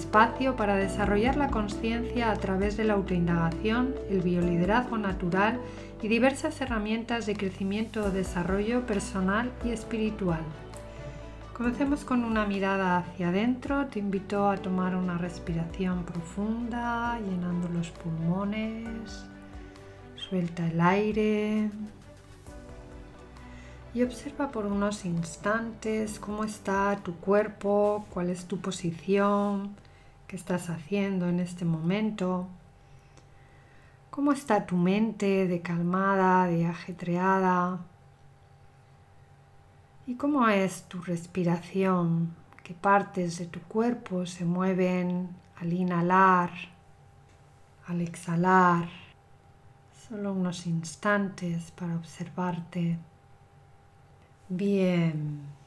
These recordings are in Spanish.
espacio para desarrollar la conciencia a través de la autoindagación, el bioliderazgo natural y diversas herramientas de crecimiento o desarrollo personal y espiritual. Comencemos con una mirada hacia adentro. Te invito a tomar una respiración profunda, llenando los pulmones. Suelta el aire. Y observa por unos instantes cómo está tu cuerpo, cuál es tu posición, qué estás haciendo en este momento. ¿Cómo está tu mente de calmada, de ajetreada? ¿Y cómo es tu respiración? ¿Qué partes de tu cuerpo se mueven al inhalar, al exhalar? Solo unos instantes para observarte. Bien.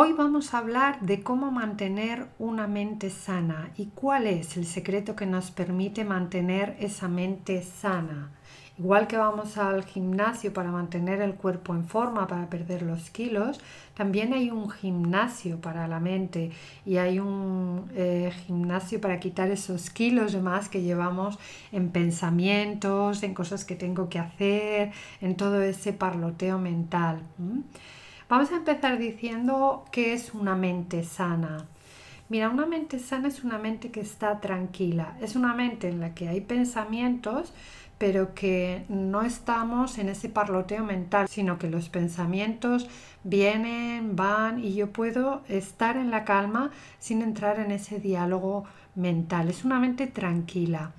Hoy vamos a hablar de cómo mantener una mente sana y cuál es el secreto que nos permite mantener esa mente sana. Igual que vamos al gimnasio para mantener el cuerpo en forma, para perder los kilos, también hay un gimnasio para la mente y hay un eh, gimnasio para quitar esos kilos de más que llevamos en pensamientos, en cosas que tengo que hacer, en todo ese parloteo mental. Vamos a empezar diciendo qué es una mente sana. Mira, una mente sana es una mente que está tranquila, es una mente en la que hay pensamientos, pero que no estamos en ese parloteo mental, sino que los pensamientos vienen, van y yo puedo estar en la calma sin entrar en ese diálogo mental. Es una mente tranquila.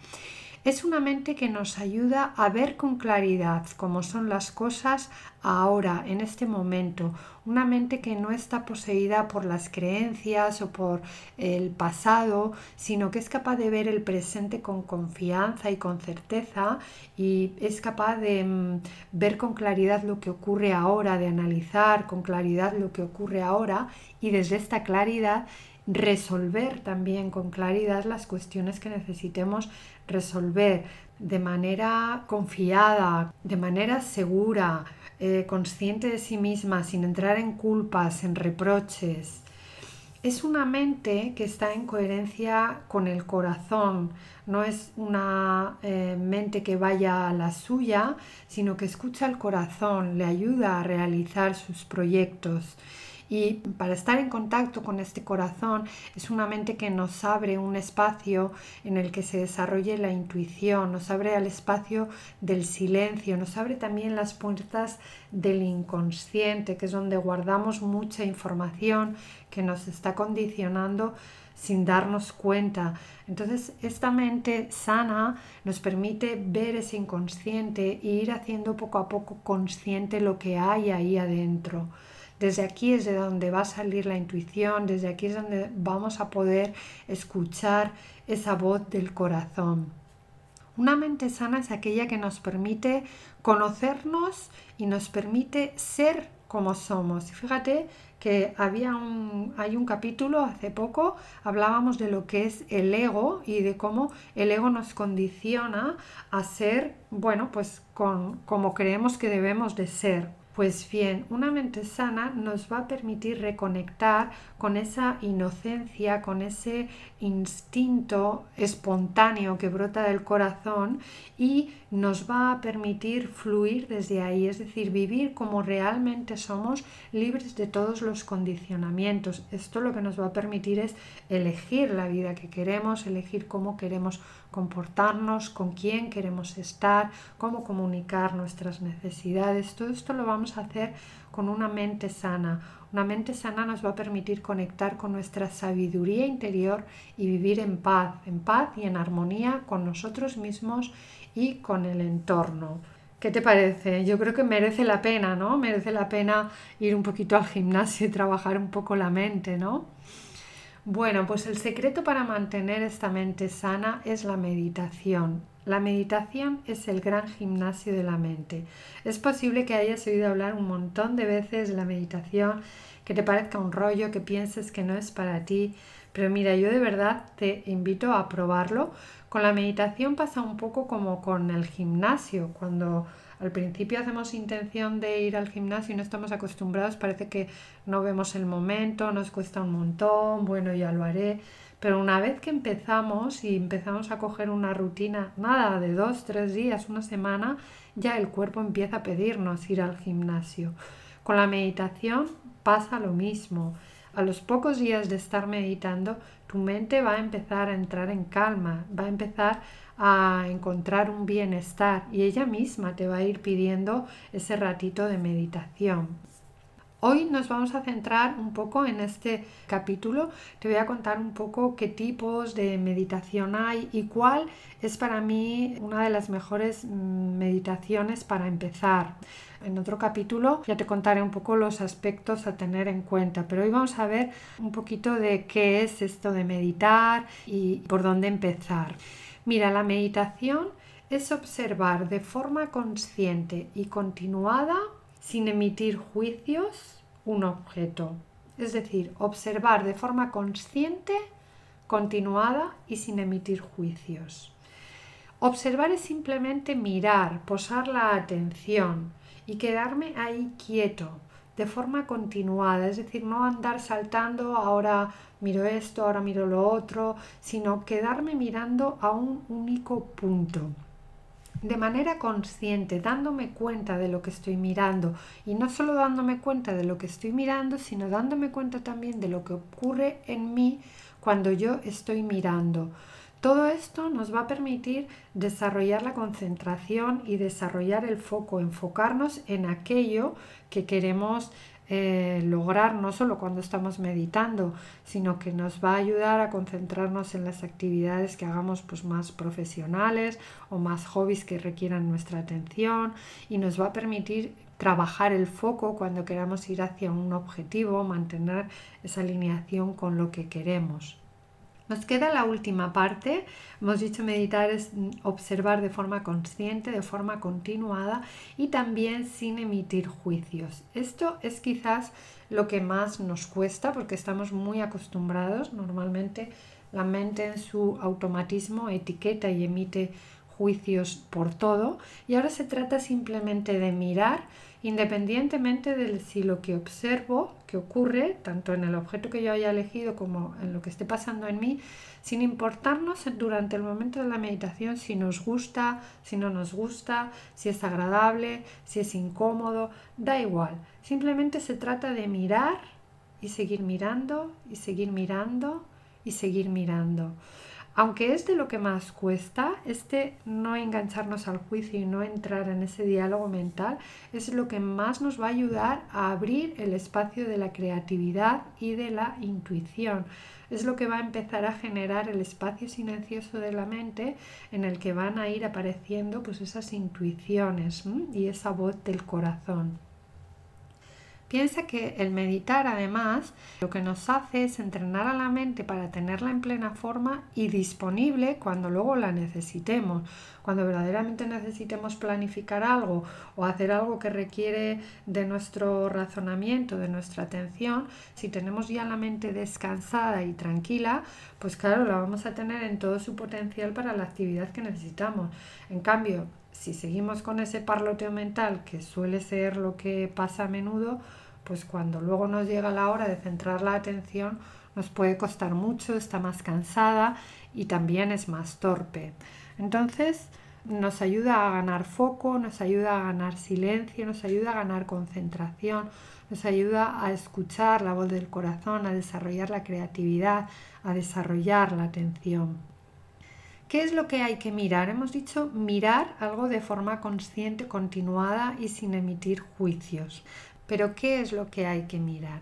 Es una mente que nos ayuda a ver con claridad cómo son las cosas ahora, en este momento. Una mente que no está poseída por las creencias o por el pasado, sino que es capaz de ver el presente con confianza y con certeza y es capaz de mm, ver con claridad lo que ocurre ahora, de analizar con claridad lo que ocurre ahora y desde esta claridad resolver también con claridad las cuestiones que necesitemos resolver de manera confiada, de manera segura, eh, consciente de sí misma, sin entrar en culpas, en reproches. Es una mente que está en coherencia con el corazón, no es una eh, mente que vaya a la suya, sino que escucha el corazón, le ayuda a realizar sus proyectos. Y para estar en contacto con este corazón es una mente que nos abre un espacio en el que se desarrolle la intuición, nos abre al espacio del silencio, nos abre también las puertas del inconsciente, que es donde guardamos mucha información que nos está condicionando sin darnos cuenta. Entonces, esta mente sana nos permite ver ese inconsciente e ir haciendo poco a poco consciente lo que hay ahí adentro. Desde aquí es de donde va a salir la intuición, desde aquí es donde vamos a poder escuchar esa voz del corazón. Una mente sana es aquella que nos permite conocernos y nos permite ser como somos. fíjate que había un, hay un capítulo hace poco, hablábamos de lo que es el ego y de cómo el ego nos condiciona a ser, bueno, pues con, como creemos que debemos de ser. Pues bien, una mente sana nos va a permitir reconectar con esa inocencia, con ese instinto espontáneo que brota del corazón y nos va a permitir fluir desde ahí, es decir, vivir como realmente somos, libres de todos los condicionamientos. Esto lo que nos va a permitir es elegir la vida que queremos, elegir cómo queremos comportarnos, con quién queremos estar, cómo comunicar nuestras necesidades. Todo esto lo vamos a hacer con una mente sana. Una mente sana nos va a permitir conectar con nuestra sabiduría interior y vivir en paz, en paz y en armonía con nosotros mismos y con el entorno. ¿Qué te parece? Yo creo que merece la pena, ¿no? Merece la pena ir un poquito al gimnasio y trabajar un poco la mente, ¿no? Bueno, pues el secreto para mantener esta mente sana es la meditación. La meditación es el gran gimnasio de la mente. Es posible que hayas oído hablar un montón de veces de la meditación, que te parezca un rollo, que pienses que no es para ti, pero mira, yo de verdad te invito a probarlo. Con la meditación pasa un poco como con el gimnasio, cuando al principio hacemos intención de ir al gimnasio y no estamos acostumbrados, parece que no vemos el momento, nos cuesta un montón, bueno, ya lo haré. Pero una vez que empezamos y empezamos a coger una rutina, nada, de dos, tres días, una semana, ya el cuerpo empieza a pedirnos ir al gimnasio. Con la meditación pasa lo mismo. A los pocos días de estar meditando, tu mente va a empezar a entrar en calma, va a empezar a encontrar un bienestar y ella misma te va a ir pidiendo ese ratito de meditación. Hoy nos vamos a centrar un poco en este capítulo. Te voy a contar un poco qué tipos de meditación hay y cuál es para mí una de las mejores mm, meditaciones para empezar. En otro capítulo ya te contaré un poco los aspectos a tener en cuenta, pero hoy vamos a ver un poquito de qué es esto de meditar y por dónde empezar. Mira, la meditación es observar de forma consciente y continuada sin emitir juicios un objeto. Es decir, observar de forma consciente, continuada y sin emitir juicios. Observar es simplemente mirar, posar la atención y quedarme ahí quieto, de forma continuada, es decir, no andar saltando, ahora miro esto, ahora miro lo otro, sino quedarme mirando a un único punto de manera consciente, dándome cuenta de lo que estoy mirando y no solo dándome cuenta de lo que estoy mirando, sino dándome cuenta también de lo que ocurre en mí cuando yo estoy mirando. Todo esto nos va a permitir desarrollar la concentración y desarrollar el foco, enfocarnos en aquello que queremos eh, lograr no solo cuando estamos meditando, sino que nos va a ayudar a concentrarnos en las actividades que hagamos pues, más profesionales o más hobbies que requieran nuestra atención y nos va a permitir trabajar el foco cuando queramos ir hacia un objetivo, mantener esa alineación con lo que queremos. Nos queda la última parte. Hemos dicho meditar es observar de forma consciente, de forma continuada y también sin emitir juicios. Esto es quizás lo que más nos cuesta porque estamos muy acostumbrados. Normalmente la mente en su automatismo etiqueta y emite juicios por todo y ahora se trata simplemente de mirar independientemente de si lo que observo que ocurre, tanto en el objeto que yo haya elegido como en lo que esté pasando en mí, sin importarnos durante el momento de la meditación si nos gusta, si no nos gusta, si es agradable, si es incómodo, da igual. Simplemente se trata de mirar y seguir mirando y seguir mirando y seguir mirando. Aunque es de lo que más cuesta, este no engancharnos al juicio y no entrar en ese diálogo mental es lo que más nos va a ayudar a abrir el espacio de la creatividad y de la intuición. Es lo que va a empezar a generar el espacio silencioso de la mente en el que van a ir apareciendo pues esas intuiciones y esa voz del corazón. Piensa que el meditar además lo que nos hace es entrenar a la mente para tenerla en plena forma y disponible cuando luego la necesitemos. Cuando verdaderamente necesitemos planificar algo o hacer algo que requiere de nuestro razonamiento, de nuestra atención, si tenemos ya la mente descansada y tranquila, pues claro, la vamos a tener en todo su potencial para la actividad que necesitamos. En cambio, si seguimos con ese parloteo mental, que suele ser lo que pasa a menudo, pues cuando luego nos llega la hora de centrar la atención, nos puede costar mucho, está más cansada y también es más torpe. Entonces, nos ayuda a ganar foco, nos ayuda a ganar silencio, nos ayuda a ganar concentración, nos ayuda a escuchar la voz del corazón, a desarrollar la creatividad, a desarrollar la atención. ¿Qué es lo que hay que mirar? Hemos dicho mirar algo de forma consciente, continuada y sin emitir juicios. Pero ¿qué es lo que hay que mirar?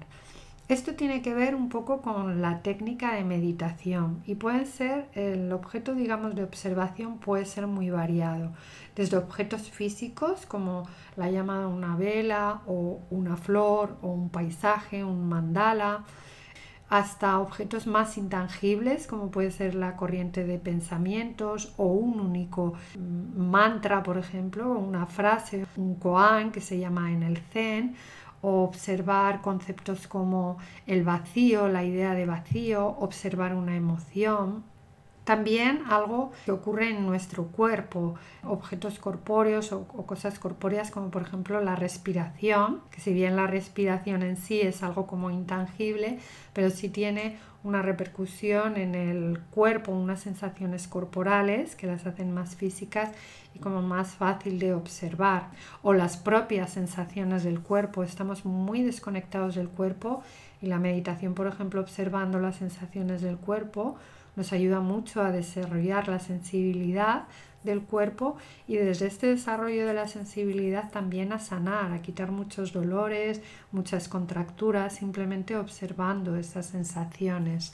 Esto tiene que ver un poco con la técnica de meditación y puede ser, el objeto digamos de observación puede ser muy variado, desde objetos físicos como la llama de una vela o una flor o un paisaje, un mandala, hasta objetos más intangibles como puede ser la corriente de pensamientos o un único mantra, por ejemplo, una frase, un koan que se llama en el zen, o observar conceptos como el vacío, la idea de vacío, observar una emoción. También algo que ocurre en nuestro cuerpo, objetos corpóreos o, cosas corpóreas como por ejemplo la respiración, que si bien la respiración en sí es algo como intangible, pero sí tiene una repercusión en el cuerpo, unas sensaciones corporales que las hacen más físicas y como más fácil de observar. O las propias sensaciones del cuerpo, estamos muy desconectados del cuerpo y la meditación, por ejemplo, observando las sensaciones del cuerpo, nos ayuda mucho a desarrollar la sensibilidad del cuerpo y desde este desarrollo de la sensibilidad también a sanar, a quitar muchos dolores, muchas contracturas, simplemente observando esas sensaciones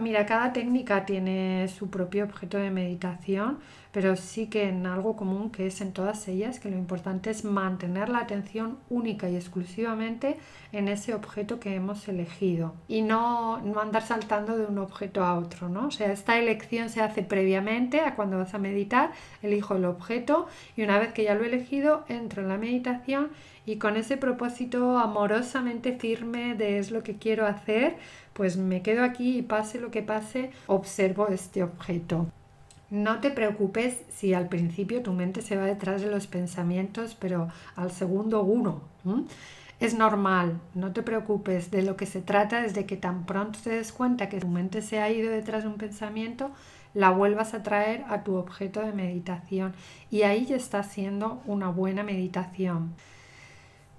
mira, cada técnica tiene su propio objeto de meditación, pero sí que en algo común que es en todas ellas, que lo importante es mantener la atención única y exclusivamente en ese objeto que hemos elegido y no, no andar saltando de un objeto a otro, ¿no? O sea, esta elección se hace previamente a cuando vas a meditar, elijo el objeto y una vez que ya lo he elegido, entro en la meditación y con ese propósito amorosamente firme de es lo que quiero hacer, pues me quedo aquí y pase lo que pase, observo este objeto. No te preocupes si al principio tu mente se va detrás de los pensamientos, pero al segundo uno. Es normal, no te preocupes. De lo que se trata es de que tan pronto te des cuenta que tu mente se ha ido detrás de un pensamiento, la vuelvas a traer a tu objeto de meditación. Y ahí ya está siendo una buena meditación.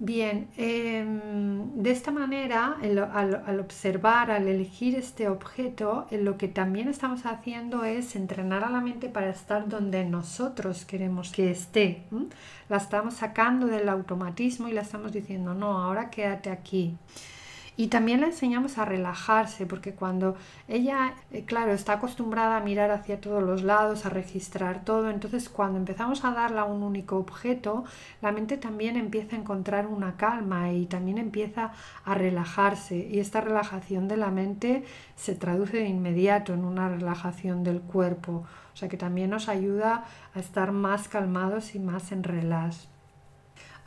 Bien, em, de esta manera, al, observar, al elegir este objeto, lo que también estamos haciendo es entrenar a la mente para estar donde nosotros queremos que esté. La estamos sacando del automatismo y la estamos diciendo, no, ahora quédate aquí. Y también le enseñamos a relajarse, porque cuando ella, eh, claro, está acostumbrada a mirar hacia todos los lados, a registrar todo, entonces cuando empezamos a darle a un único objeto, la mente también empieza a encontrar una calma y también empieza a relajarse. Y esta relajación de la mente se traduce de inmediato en una relajación del cuerpo. O sea que también nos ayuda a estar más calmados y más en relax.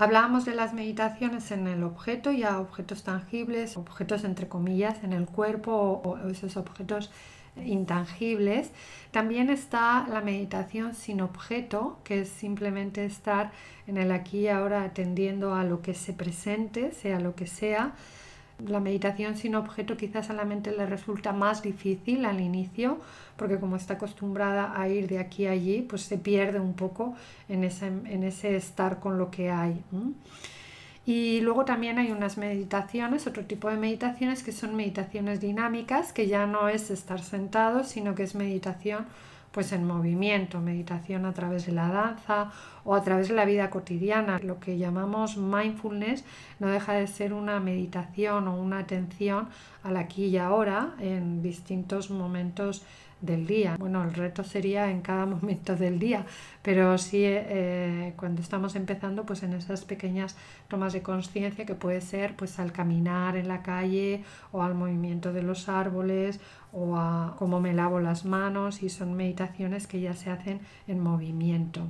Hablábamos de las meditaciones en el objeto y a objetos tangibles, objetos entre comillas en el cuerpo o, esos objetos intangibles. También está la meditación sin objeto, que es simplemente estar en el aquí y ahora atendiendo a lo que se presente, sea lo que sea. La meditación sin objeto quizás a la mente le resulta más difícil al inicio, porque como está acostumbrada a ir de aquí a allí, pues se pierde un poco en ese, en ese estar con lo que hay. Y luego también hay unas meditaciones, otro tipo de meditaciones que son meditaciones dinámicas, que ya no es estar sentado, sino que es meditación pues en movimiento, meditación a través de la danza o a través de la vida cotidiana. Lo que llamamos mindfulness no deja de ser una meditación o una atención al aquí y ahora en distintos momentos del día. Bueno, el reto sería en cada momento del día, pero sí eh, cuando estamos empezando, pues en esas pequeñas tomas de conciencia que puede ser pues al caminar en la calle o al movimiento de los árboles o a cómo me lavo las manos y son meditaciones que ya se hacen en movimiento.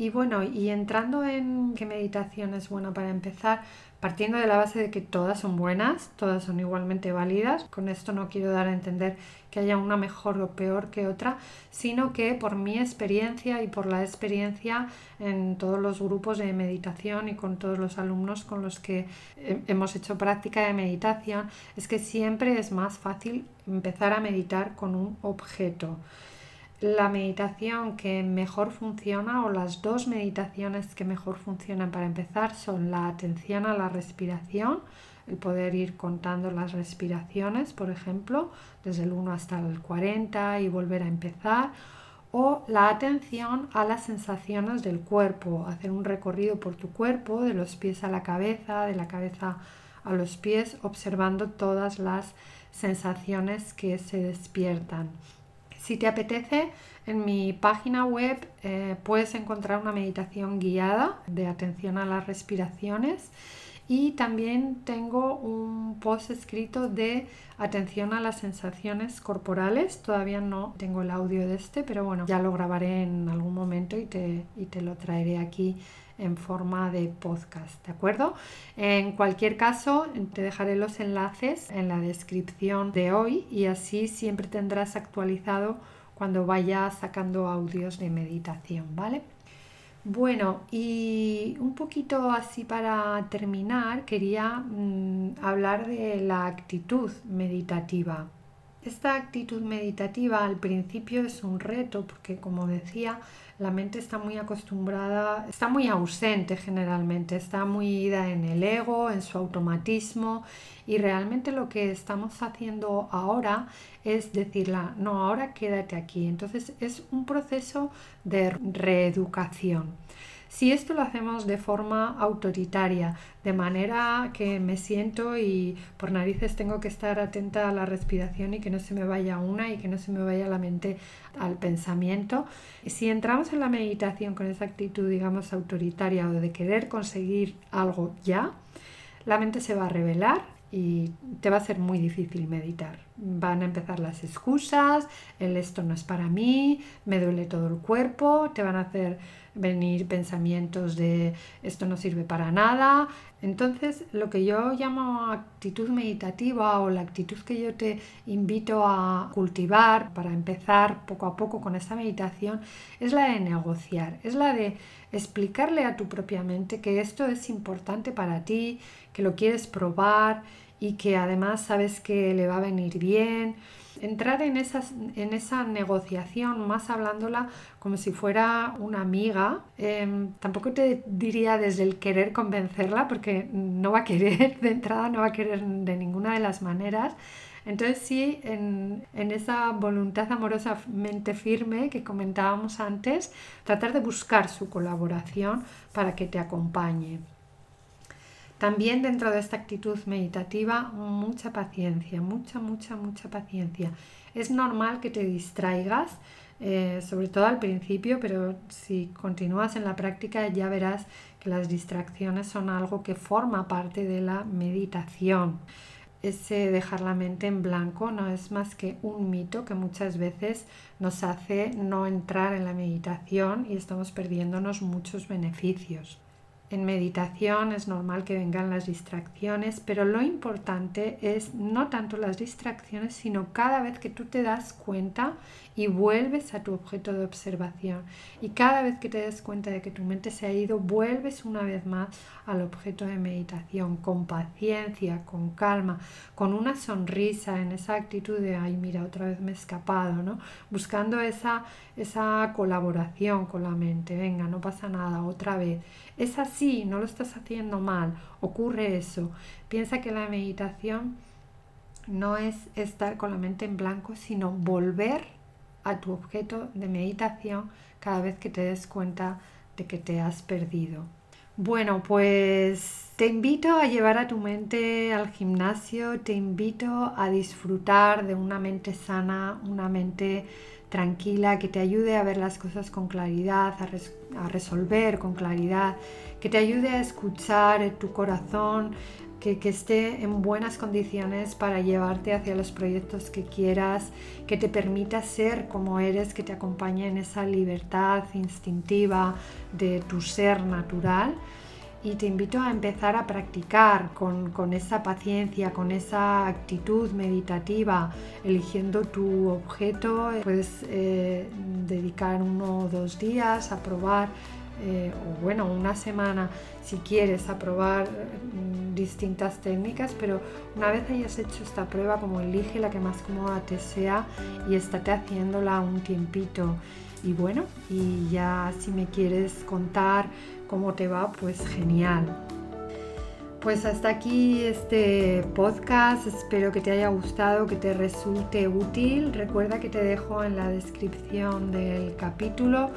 Y bueno, y entrando en qué meditación es buena para empezar, partiendo de la base de que todas son buenas, todas son igualmente válidas, con esto no quiero dar a entender que haya una mejor o peor que otra, sino que por mi experiencia y por la experiencia en todos los grupos de meditación y con todos los alumnos con los que hemos hecho práctica de meditación, es que siempre es más fácil empezar a meditar con un objeto la meditación que mejor funciona o las dos meditaciones que mejor funcionan para empezar son la atención a la respiración, el poder ir contando las respiraciones, por ejemplo, desde el 1 hasta el 40 y volver a empezar, o la atención a las sensaciones del cuerpo, hacer un recorrido por tu cuerpo, de los pies a la cabeza, de la cabeza a los pies, observando todas las sensaciones que se despiertan. Si te apetece, en mi página web eh, puedes encontrar una meditación guiada de atención a las respiraciones y también tengo un post escrito de atención a las sensaciones corporales. Todavía no tengo el audio de este, pero bueno, ya lo grabaré en algún momento y te, y te lo traeré aquí en forma de podcast, ¿de acuerdo? En cualquier caso, te dejaré los enlaces en la descripción de hoy y así siempre tendrás actualizado cuando vaya sacando audios de meditación, ¿vale? Bueno, y un poquito así para terminar, quería mm, hablar de la actitud meditativa. Esta actitud meditativa al principio es un reto porque, como decía, la mente está muy acostumbrada, está muy ausente generalmente, está muy ida en el ego, en su automatismo y realmente lo que estamos haciendo ahora es decirla, no, ahora quédate aquí. Entonces es un proceso de reeducación. Si esto lo hacemos de forma autoritaria, de manera que me siento y por narices tengo que estar atenta a la respiración y que no se me vaya una y que no se me vaya la mente al pensamiento, si entramos en la meditación con esa actitud, digamos, autoritaria o de querer conseguir algo ya, la mente se va a revelar y te va a ser muy difícil meditar. Van a empezar las excusas, el esto no es para mí, me duele todo el cuerpo, te van a hacer venir pensamientos de esto no sirve para nada. Entonces, lo que yo llamo actitud meditativa o la actitud que yo te invito a cultivar para empezar poco a poco con esta meditación es la de negociar, es la de explicarle a tu propia mente que esto es importante para ti, que lo quieres probar y que además sabes que le va a venir bien. Entrar en, esas, en esa negociación, más hablándola como si fuera una amiga, em, tampoco te diría desde el querer convencerla, porque no va a querer de entrada, no va a querer de ninguna de las maneras. Entonces sí, en, en, esa voluntad amorosamente firme que comentábamos antes, tratar de buscar su colaboración para que te acompañe. También dentro de esta actitud meditativa, mucha paciencia, mucha, mucha, mucha paciencia. Es normal que te distraigas, eh, sobre todo al principio, pero si continúas en la práctica ya verás que las distracciones son algo que forma parte de la meditación. Ese dejar la mente en blanco no es más que un mito que muchas veces nos hace no entrar en la meditación y estamos perdiéndonos muchos beneficios. En meditación es normal que vengan las distracciones, pero lo importante es no tanto las distracciones, sino cada vez que tú te das cuenta y vuelves a tu objeto de observación. Y cada vez que te das cuenta de que tu mente se ha ido, vuelves una vez más al objeto de meditación, con paciencia, con calma, con una sonrisa, en esa actitud de, ay, mira, otra vez me he escapado, ¿no? Buscando esa, esa colaboración con la mente, venga, no pasa nada, otra vez. Es así, no lo estás haciendo mal, ocurre eso. Piensa que la meditación no es estar con la mente en blanco, sino volver a tu objeto de meditación cada vez que te des cuenta de que te has perdido. Bueno, pues te invito a llevar a tu mente al gimnasio, te invito a disfrutar de una mente sana, una mente tranquila, que te ayude a ver las cosas con claridad, a, resolver con claridad, que te ayude a escuchar tu corazón, que, esté en buenas condiciones para llevarte hacia los proyectos que quieras, que te permita ser como eres, que te acompañe en esa libertad instintiva de tu ser natural. Y te invito a empezar a practicar con, esa paciencia, con esa actitud meditativa, eligiendo tu objeto. Puedes eh, dedicar uno o dos días a probar eh, o bueno, una semana si quieres a probar mm, distintas técnicas, pero una vez hayas hecho esta prueba, como elige la que más cómoda te sea y estate haciéndola un tiempito. Y bueno, y ya si me quieres contar cómo te va, pues genial. Pues hasta aquí este podcast, espero que te haya gustado, que te resulte útil. Recuerda que te dejo en la descripción del capítulo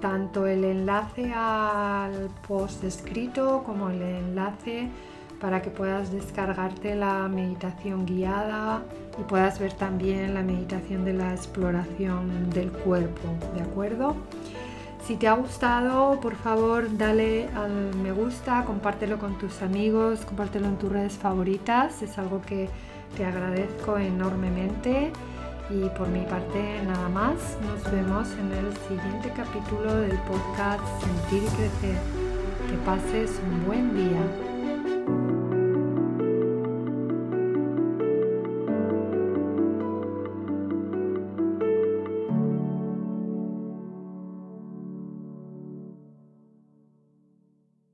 tanto el enlace al post escrito como el enlace para que puedas descargarte la meditación guiada y puedas ver también la meditación de la exploración del cuerpo, ¿de acuerdo? Si te ha gustado, por favor, dale al me gusta, compártelo con tus amigos, compártelo en tus redes favoritas, es algo que te agradezco enormemente. Y por mi parte nada más, nos vemos en el siguiente capítulo del podcast Sentir y Crecer. Que pases un buen día.